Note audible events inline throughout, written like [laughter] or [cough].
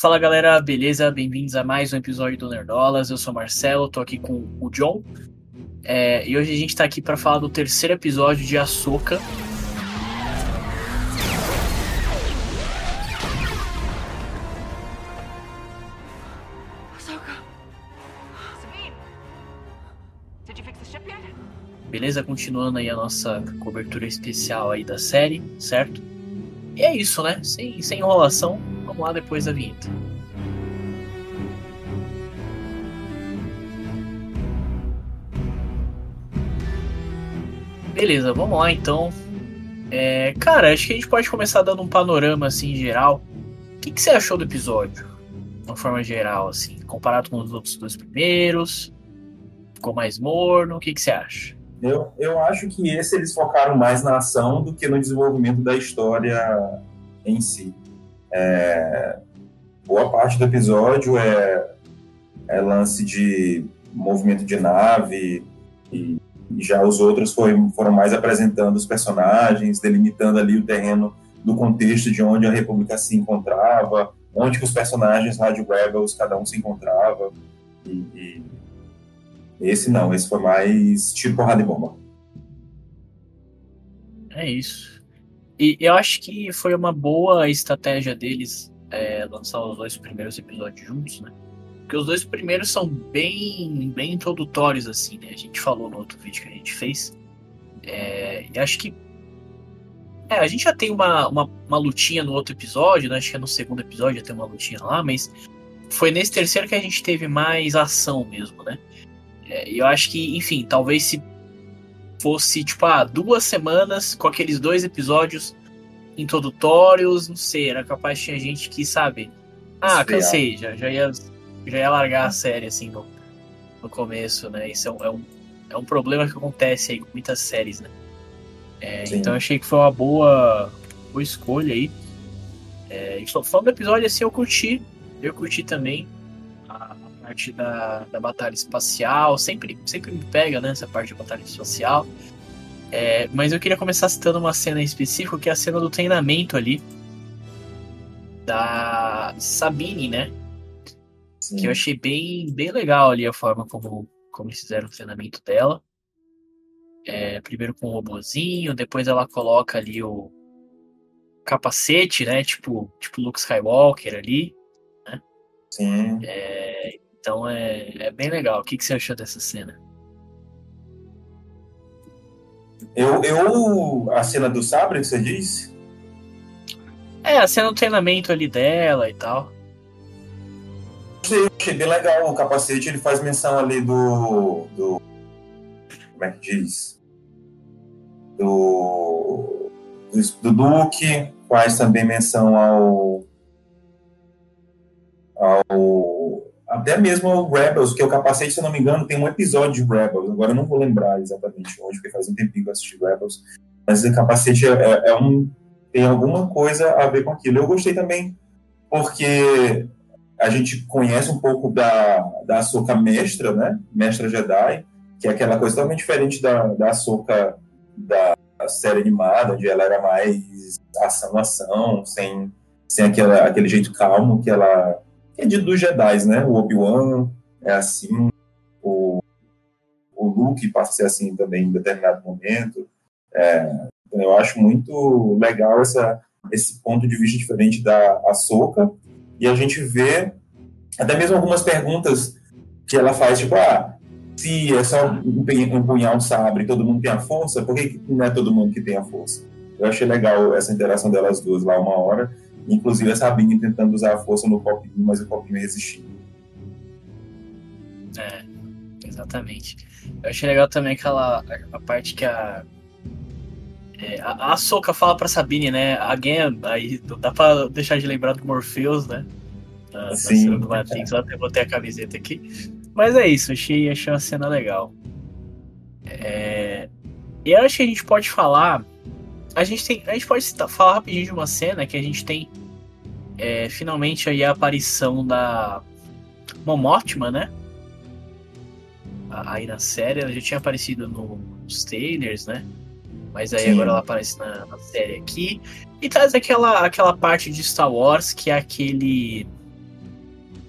Fala galera, beleza? Bem-vindos a mais um episódio do Nerdolas. Eu sou o Marcelo, tô aqui com o John. É, e hoje a gente tá aqui para falar do terceiro episódio de Ahsoka. Beleza? Continuando aí a nossa cobertura especial aí da série, certo? E é isso, né? Sem, sem enrolação, vamos lá depois da vinheta. Beleza, vamos lá então. É, cara, acho que a gente pode começar dando um panorama assim geral. O que, que você achou do episódio? De uma forma geral, assim, comparado com os outros dois primeiros? Ficou mais morno? O que, que você acha? Eu, eu acho que esse eles focaram mais na ação do que no desenvolvimento da história em si. É, boa parte do episódio é, é lance de movimento de nave e, e já os outros foi, foram mais apresentando os personagens, delimitando ali o terreno do contexto de onde a República se encontrava, onde que os personagens Rádio Rebels cada um se encontrava e, e esse não, esse foi mais tiro, porrada e bomba. É isso. E eu acho que foi uma boa estratégia deles é, lançar os dois primeiros episódios juntos, né? Porque os dois primeiros são bem, bem introdutórios, assim, né? A gente falou no outro vídeo que a gente fez. É, e acho que. É, a gente já tem uma, uma, uma lutinha no outro episódio, né? Acho que é no segundo episódio já tem uma lutinha lá, mas foi nesse terceiro que a gente teve mais ação mesmo, né? É, eu acho que, enfim, talvez se fosse, tipo, ah, duas semanas com aqueles dois episódios introdutórios, não sei, era capaz de tinha gente que, sabe, ah, cansei, já, já, ia, já ia largar a série, assim, no, no começo, né? Isso é um, é, um, é um problema que acontece aí com muitas séries, né? É, então eu achei que foi uma boa, boa escolha aí. É, falando do episódio, assim, eu curti, eu curti também parte da, da batalha espacial, sempre, sempre me pega, né, essa parte da batalha espacial. É, mas eu queria começar citando uma cena em específico, que é a cena do treinamento ali da Sabine, né? Sim. Que eu achei bem, bem legal ali a forma como, como eles fizeram o treinamento dela. É, primeiro com o robozinho, depois ela coloca ali o capacete, né? Tipo, tipo Luke Skywalker ali. Né? Sim. É, então é, é bem legal. O que, que você achou dessa cena? Eu, eu. A cena do sabre, que você disse? É, a cena do treinamento ali dela e tal. Achei, achei bem legal. O capacete ele faz menção ali do. do como é que diz? Do. Do, do Duke, faz também menção ao. ao até mesmo o Rebels, que é o capacete, se eu não me engano, tem um episódio de Rebels, agora eu não vou lembrar exatamente onde, porque faz um tempinho que eu assisti Rebels, mas o capacete é, é, é um, tem alguma coisa a ver com aquilo. Eu gostei também porque a gente conhece um pouco da, da Ahsoka mestra, né, mestra Jedi, que é aquela coisa totalmente diferente da, da Ahsoka da série animada, onde ela era mais ação-ação, sem, sem aquela, aquele jeito calmo que ela é de dos Jedi, né? O Obi-Wan é assim, o, o Luke passa a ser assim também em determinado momento. É, então eu acho muito legal essa, esse ponto de vista diferente da Ahsoka, e a gente vê até mesmo algumas perguntas que ela faz, tipo, ah, se é só empunhar um sabre e todo mundo tem a força, por que não é todo mundo que tem a força? Eu achei legal essa interação delas duas lá uma hora, Inclusive a Sabine tentando usar a força no copinho, mas o copinho resistindo. É, exatamente. Eu achei legal também aquela a parte que a. É, a, a Soca fala pra Sabine, né? Again, aí dá pra deixar de lembrar do Morpheus, né? Da, Sim. Da do Matrix, eu até botei a camiseta aqui. Mas é isso, achei, achei uma cena legal. É, e eu acho que a gente pode falar a gente tem. A gente pode citar, falar rapidinho de uma cena que a gente tem é, finalmente aí a aparição da Momotima, né? Aí na série, ela já tinha aparecido nos trailers, né? Mas aí Sim. agora ela aparece na, na, série aqui. E traz aquela, aquela parte de Star Wars que é aquele.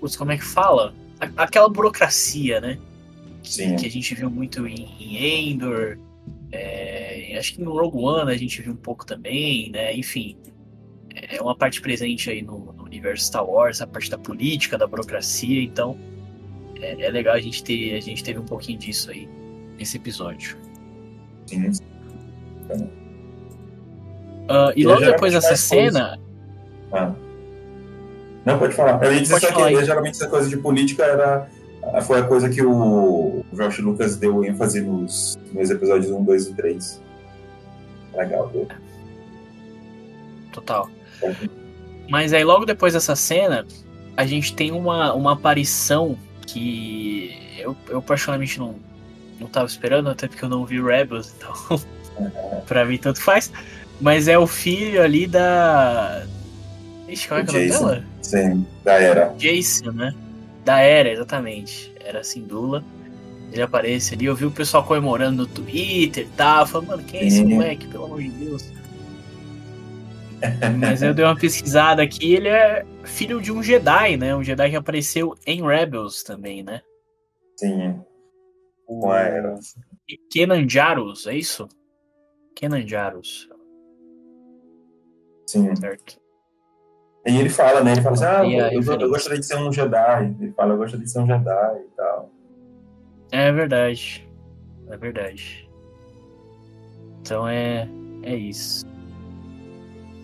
putz, como é que fala? A- Aquela burocracia, né? Sim. Que a gente viu muito em, em Endor. É, acho que no Rogue One a gente viu um pouco também, né? Enfim, é uma parte presente aí no, no universo Star Wars, a parte da política, da burocracia. Então, é, é legal a gente ter, a gente teve um pouquinho disso aí nesse episódio. Sim. Ah, e logo depois dessa cena, Ah. Não, pode falar. Eu ia dizer Pode só que geralmente essa coisa de política era, foi a coisa que o Josh Lucas deu ênfase nos, nos episódios 1, 2 e 3. Legal, viu? total. Mas aí logo depois dessa cena, a gente tem uma, uma aparição que eu, eu particularmente não, não tava esperando, até porque eu não vi Rebels, então [laughs] pra mim tanto faz. Mas é o filho ali da. Ixi, como é que é o nome dela? Sim, da era. Jason, né? Da Era, exatamente. Era Sindula. Ele aparece ali, eu vi o pessoal comemorando no Twitter e tal. Falando, mano, quem é esse moleque, pelo amor de Deus? Mas eu dei uma pesquisada aqui, ele é filho de um Jedi, né? Um Jedi que apareceu em Rebels também, né? Sim, O com a era. Kenan Jarus, é isso? Kenan Jarus, Sim. certo? E ele fala, né? Ele fala assim: ah, eu, eu referência? gostaria de ser um Jedi. Ele fala: eu gostaria de ser um Jedi e tal. É verdade. É verdade. Então é, é isso.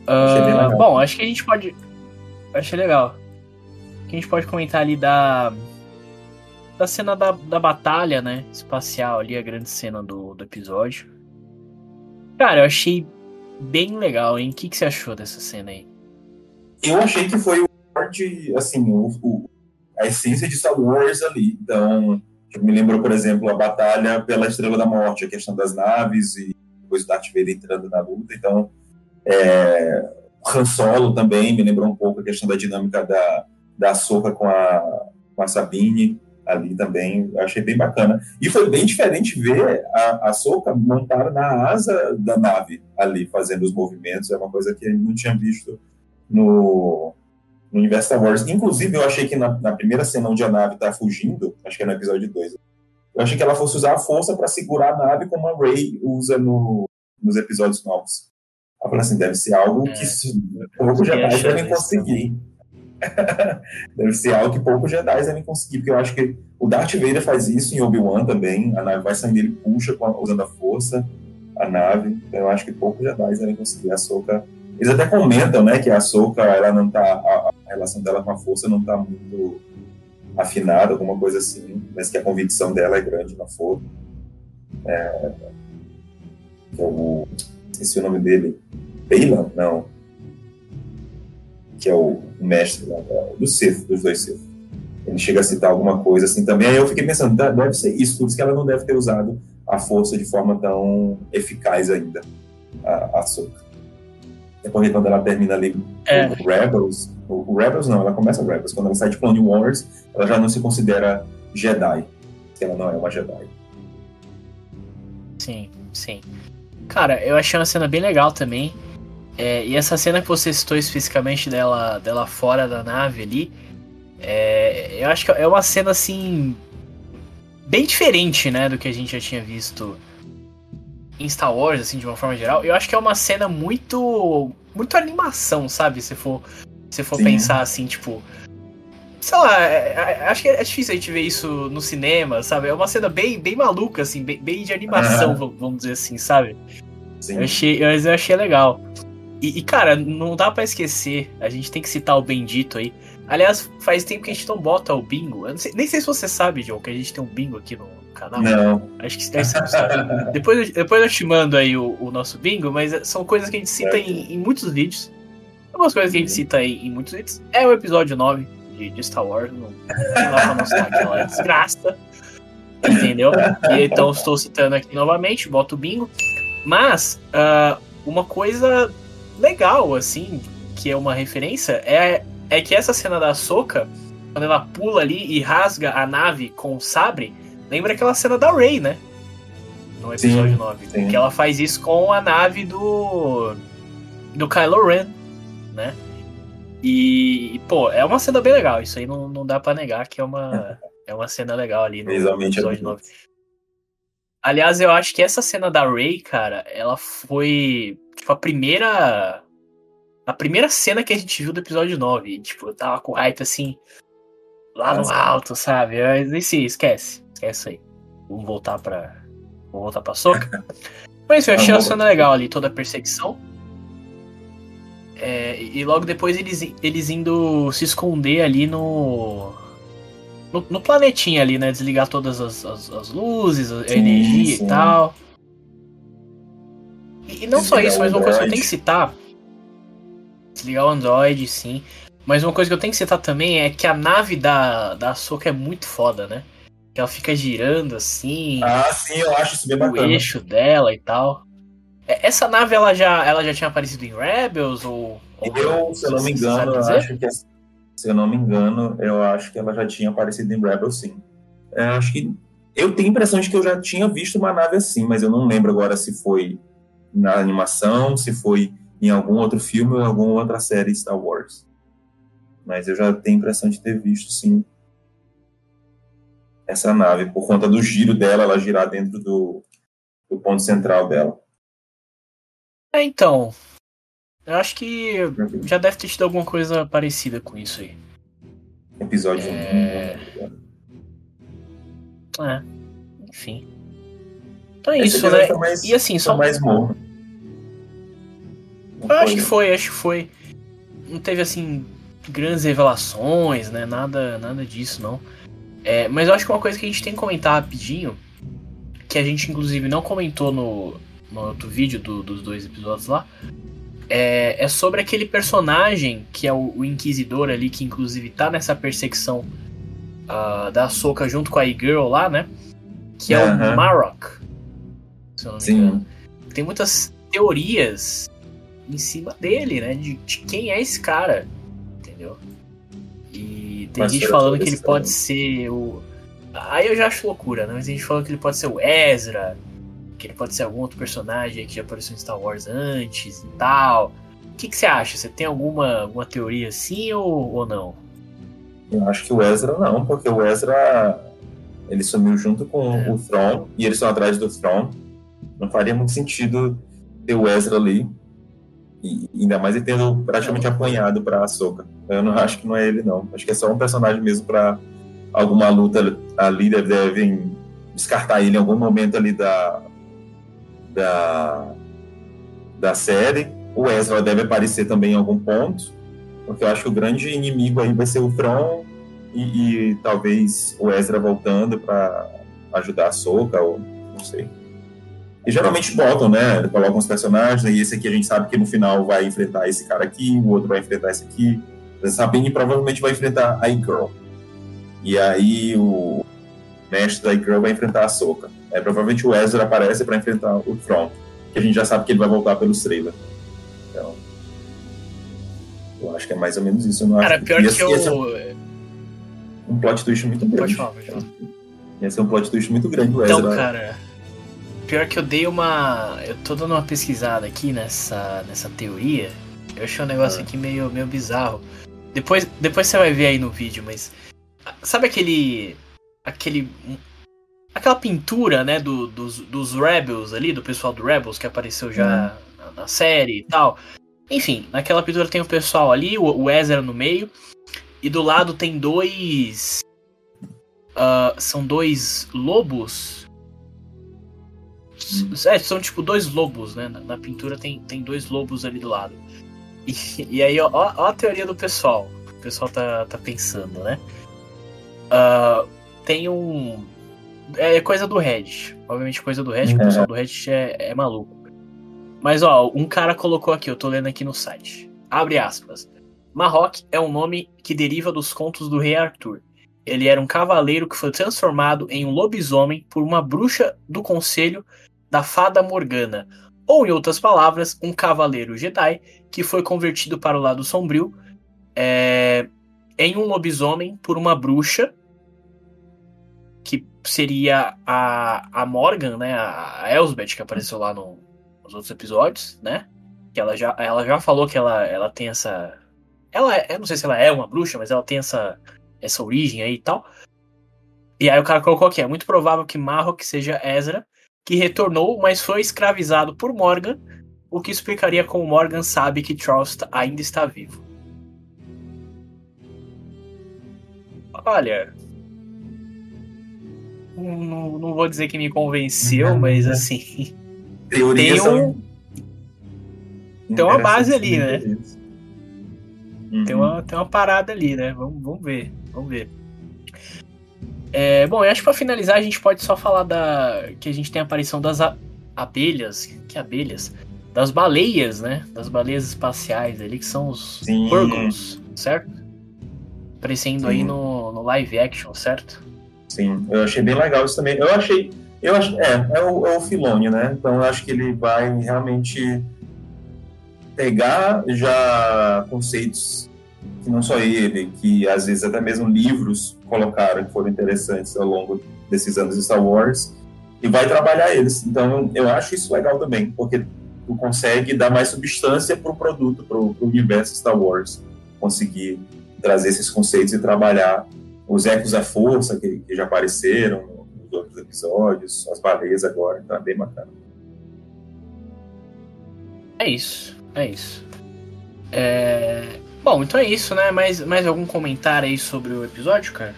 Legal. bom, acho que a gente pode. Achei legal. Que a gente pode comentar ali da. Da cena da, da batalha, né? Espacial ali, a grande cena do, do episódio. Cara, eu achei bem legal, hein? O que, que você achou dessa cena aí? Eu achei que foi o forte, assim, o, o- a essência de Star Wars ali. Então, me lembrou, por exemplo, a batalha pela Estrela da Morte, a questão das naves e depois o Darth Vader entrando na luta. Então, é, Han Solo também me lembrou um pouco a questão da dinâmica da, da Ahsoka com a, com a Sabine ali também. Achei bem bacana. E foi bem diferente ver a, a Ahsoka montada na asa da nave ali, fazendo os movimentos. É uma coisa que eu não tinha visto no, no universo Star Wars. Inclusive, eu achei que na, na primeira cena onde a nave tá fugindo, acho que é no episódio 2, eu achei que ela fosse usar a força para segurar a nave como a Rey usa no, nos episódios novos. Eu falei assim, deve ser algo É. que fiquei Jedi devem conseguir. [laughs] deve ser algo que poucos Jedi devem conseguir, porque eu acho que o Darth Vader faz isso em Obi-Wan também, a nave vai saindo, ele puxa a- usando a força a nave, então eu acho que poucos Jedi devem conseguir. A Soka eles até comentam, né, que a Ahsoka, ela não tá, a, a relação dela com a força não tá muito afinada, alguma coisa assim, mas que a convicção dela é grande na força. É, é o, esqueci o nome dele, Bailan? Não. Que é o mestre lá, da- do Sith, dos dois Sith. Ele chega a citar alguma coisa assim também, aí eu fiquei pensando, "Tá, deve ser isso, por isso que ela não deve ter usado a força de forma tão eficaz ainda, a, a. Porque quando ela termina ali É. o Rebels, o, o Rebels não, ela começa o Rebels, quando ela sai de Clone Wars, ela já não se considera Jedi, ela não é uma Jedi. Sim, sim. Cara, eu achei uma cena bem legal também. É, e essa cena que você citou especificamente dela, dela fora da nave ali, é, eu acho que é uma cena assim. bem diferente, né, do que a gente já tinha visto em Star Wars, assim, de uma forma geral. Eu acho que é uma cena muito. Muito animação, sabe? Se for, se for Sim. pensar assim, tipo. Sei lá, é- é- acho que é difícil a gente ver isso no cinema, sabe? É uma cena bem, bem maluca, assim, bem, bem de animação, vamos dizer assim, sabe? Sim. Eu achei, eu, achei legal. E, e, cara, não dá pra esquecer, a gente tem que citar o Bendito aí. Aliás, faz tempo que a gente não bota o bingo. Sei- nem sei se você sabe, João, que a gente tem um bingo aqui no canal. Não, Acho que você não sabe. depois, eu- depois eu te mando aí o, o nosso bingo, mas são coisas que a gente cita Certo. em, em muitos vídeos. Algumas coisas que a gente cita aí em muitos vídeos. É o episódio 9 de, de Star Wars. Não, não dá pra mostrar aquela desgraça. Entendeu? E então estou citando aqui novamente, boto o bingo. Mas, ah, uma coisa legal, assim, que é uma referência, é, é que essa cena da Soca, quando ela pula ali e rasga a nave com o sabre, lembra aquela cena da Rey, né? No episódio Sim, 9. sim. Que ela faz isso com a nave do. do Kylo Ren, né? E, pô, é uma cena bem legal. Isso aí não, não dá pra negar que é uma, é uma cena legal ali no Visualmente é episódio bonito. 9. Aliás, eu acho que essa cena da Ray, cara, ela foi tipo a primeira a primeira cena que a gente viu do episódio 9. E, tipo, eu tava com hype assim lá no alto, sabe? Mas esse esquece, esquece isso aí. Vamos voltar pra vamos voltar pra soca. [laughs] Mas eu achei a cena legal ali, toda a perseguição. É, e logo depois eles, eles indo se esconder ali no, no. no planetinha ali, né? Desligar todas as, as, as luzes, a Sim, energia sim. e tal. E, e não só Desligar isso, o mas uma coisa que eu tenho que citar. Desligar o Android, sim. Mas uma coisa que eu tenho que citar também é que a nave da, da Ahsoka é muito foda, né? Que ela fica girando assim Ah, sim, eu acho isso bem o bacana. eixo dela e tal. É, Essa nave ela já, ela já tinha aparecido em Rebels ou. ou Eu, se eu não me engano, eu acho que se eu não me engano, eu acho que ela já tinha aparecido em Rebel, sim. Eu acho que eu tenho a impressão de que eu já tinha visto uma nave assim, mas eu não lembro agora se foi na animação, se foi em algum outro filme ou em alguma outra série Star Wars. Mas eu já tenho a impressão de ter visto, sim, essa nave, por conta do giro dela, ela girar dentro do, do ponto central dela. É, então. Eu acho que já deve ter tido alguma coisa parecida com isso aí. Episódio É. um. É. Enfim. Então é Esse isso, né? foi mais- E assim, só. Só mais morno. Eu acho que foi, acho que foi. Não teve assim grandes revelações, né? Nada, nada disso, não. É, mas eu acho que uma coisa que a gente tem que comentar rapidinho, que a gente inclusive não comentou no, no outro vídeo do- dos dois episódios lá, é, é sobre aquele personagem que é o, o Inquisidor ali, que inclusive tá nessa perseguição ah, da Soca junto com a E-Girl lá, né? Que é Aham. o Marok. Se eu não me engano Sim. tem muitas teorias em cima dele, né? De, de quem é esse cara, entendeu? E tem Mas gente falando que ele esse pode ser o. Aí eu já acho loucura, né? Mas a gente falando que ele pode ser o Ezra, que ele pode ser algum outro personagem que já apareceu em Star Wars antes e tal. O que, que você acha? Você tem alguma, alguma teoria assim ou, ou não? Eu acho que o Ezra não, porque o Ezra ele sumiu junto com É. o Thrawn e eles estão atrás do Thrawn. Não faria muito sentido ter o Ezra ali. Ainda mais ele tendo praticamente apanhado pra Ahsoka. Eu não acho que não é ele, não. Acho que é só um personagem mesmo pra alguma luta ali. deve- Devem descartar ele em algum momento ali da. da. da série. O Ezra deve aparecer também em algum ponto. Porque eu acho que o grande inimigo aí vai ser o Thrawn e, e talvez o Ezra voltando pra ajudar a Soca, ou não sei. E geralmente botam, né? Colocam os personagens, e esse aqui a gente sabe que no final vai enfrentar esse cara aqui, o outro vai enfrentar esse aqui. Sabine provavelmente vai enfrentar a E-Girl. E aí o mestre da E-Girl vai enfrentar a Soca. É, provavelmente o Ezra aparece para enfrentar o Thrawn, que a gente já sabe que ele vai voltar pelo trailer. Então, eu acho que é mais ou menos isso. Eu Cara, pior que ser- ia ser eu. um plot twist muito grande. Pode falar, pode falar. Ia ser um plot twist muito grande o Ezra. Então, cara, pior que eu dei uma. Eu tô dando uma pesquisada aqui nessa, nessa teoria. Eu achei um negócio Ah. aqui meio, meio bizarro. Depois, depois você vai ver aí no vídeo, mas. Sabe aquele. aquele. Aquela pintura, né, do, dos, dos Rebels ali, do pessoal do Rebels que apareceu já na, na série e tal. Enfim, naquela pintura tem o pessoal ali, o, o Ezra no meio. E do lado tem dois. ah, são dois lobos. É, são tipo dois lobos, né? Na, na pintura tem, tem dois lobos ali do lado. E, e aí, ó, ó a teoria do pessoal. O pessoal tá, tá pensando, né? Ah, tem um. É coisa do Reddit. Obviamente, coisa do Reddit, o É. pessoal do Reddit é, é maluco. Mas, ó, um cara colocou aqui, eu tô lendo aqui no site. Abre aspas. Marrock é um nome que deriva dos contos do rei Arthur. Ele era um cavaleiro que foi transformado em um lobisomem por uma bruxa do conselho da fada Morgana. Ou, em outras palavras, um cavaleiro Jedi que foi convertido para o lado sombrio é, em um lobisomem por uma bruxa que seria a, a Morgan, né, a Elsbeth que apareceu lá no- nos outros episódios, né? Que ela já, ela já falou que ela, ela tem essa ela, é, eu não sei se ela é uma bruxa, mas ela tem essa, essa origem aí e tal. E aí o cara colocou aqui, é muito provável que Marrock seja Ezra, que retornou, mas foi escravizado por Morgan, o que explicaria como Morgan sabe que Charles ainda está vivo. Olha, não, não vou dizer que me convenceu, mas assim. Teorias tem, um, tem uma base ali, né? Uhum. Tem, uma, tem uma parada ali, né? Vamos, vamos ver. Vamos ver. É, bom, eu acho que pra finalizar a gente pode só falar da. que a gente tem a aparição das a, abelhas. Que abelhas? Das baleias, né? Das baleias espaciais ali, que são os Purgons, certo? Aparecendo Sim. aí no, no live action, certo? Sim, eu achei bem legal isso também. Eu achei. Eu acho, é, é o, é o Filone, né? Então eu acho que ele vai realmente pegar já conceitos que não só ele, que às vezes até mesmo livros colocaram que foram interessantes ao longo desses anos de Star Wars e vai trabalhar eles. Então eu, acho isso legal também, porque tu consegue dar mais substância para o produto, para o universo Star Wars, conseguir trazer esses conceitos e trabalhar os ecos da força que, que já apareceram nos outros episódios, as baleias agora, tá bem bacana. É isso, é isso. É... Bom, então é isso, né? Mais, mais algum comentário aí sobre o episódio, cara?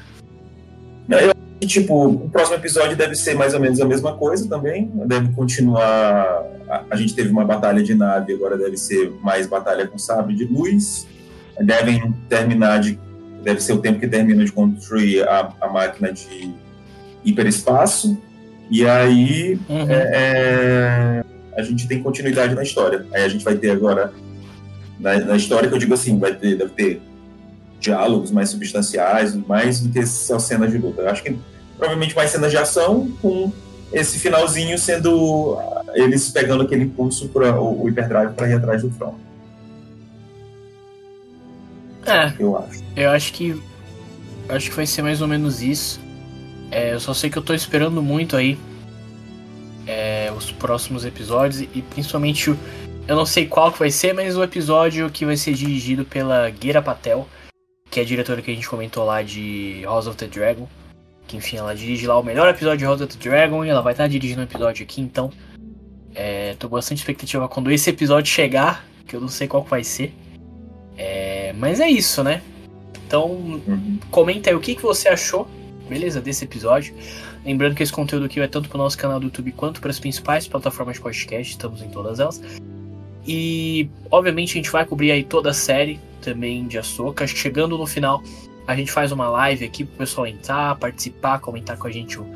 Não, eu que, tipo, o próximo episódio deve ser mais ou menos a mesma coisa também. Deve continuar. A, a gente teve uma batalha de nave, agora deve ser mais batalha com sabre de luz. Devem terminar de deve ser o tempo que termina de construir a, a máquina de hiperespaço, e aí uhum. é, é, a gente tem continuidade na história. Aí a gente vai ter agora, na, na, história que eu digo assim, vai ter, deve ter diálogos mais substanciais, mais do que só cenas de luta. Eu acho que provavelmente mais cenas de ação, com esse finalzinho sendo eles pegando aquele impulso para o, o hiperdrive para ir atrás do front. É. Eu acho. Eu acho que. Acho que vai ser mais ou menos isso. É, eu só sei que eu tô esperando muito aí é, os próximos episódios e principalmente o, eu não sei qual que vai ser, mas o episódio que vai ser dirigido pela Gira Patel, que é a diretora que a gente comentou lá de House of the Dragon. Que enfim, ela dirige lá o melhor episódio de House of the Dragon e ela vai estar dirigindo um episódio aqui, então. É, tô bastante expectativa quando esse episódio chegar, que eu não sei qual que vai ser. É, mas é isso, né? Então, uhum. comenta aí o que, que você achou, beleza, desse episódio. Lembrando que esse conteúdo aqui vai tanto para o nosso canal do YouTube quanto para as principais plataformas de podcast, estamos em todas elas. E, obviamente, a gente vai cobrir aí toda a série também de Ahsoka. Chegando no final, a gente faz uma live aqui pro pessoal entrar, participar, comentar com a gente o,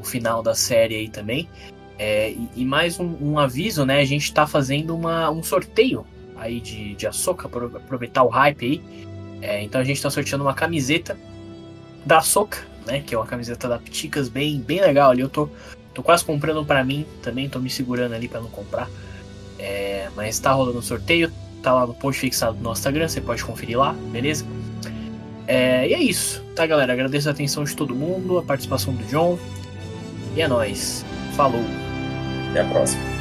o final da série aí também. É, e, e, mais um, um, aviso, né? A gente está fazendo uma, um sorteio aí de, de Ahsoka, para aproveitar o hype aí. É, então a gente está sorteando uma camiseta da Ahsoka, né? Que é uma camiseta da Pticas bem, bem legal ali. Eu tô, tô quase comprando para mim também, tô me segurando ali para não comprar. É, mas tá rolando o sorteio, tá lá no post fixado do nosso Instagram, você pode conferir lá, beleza? É, e é isso, tá galera? Agradeço a atenção de todo mundo, a participação do John. E é nóis. Falou. Até a próxima.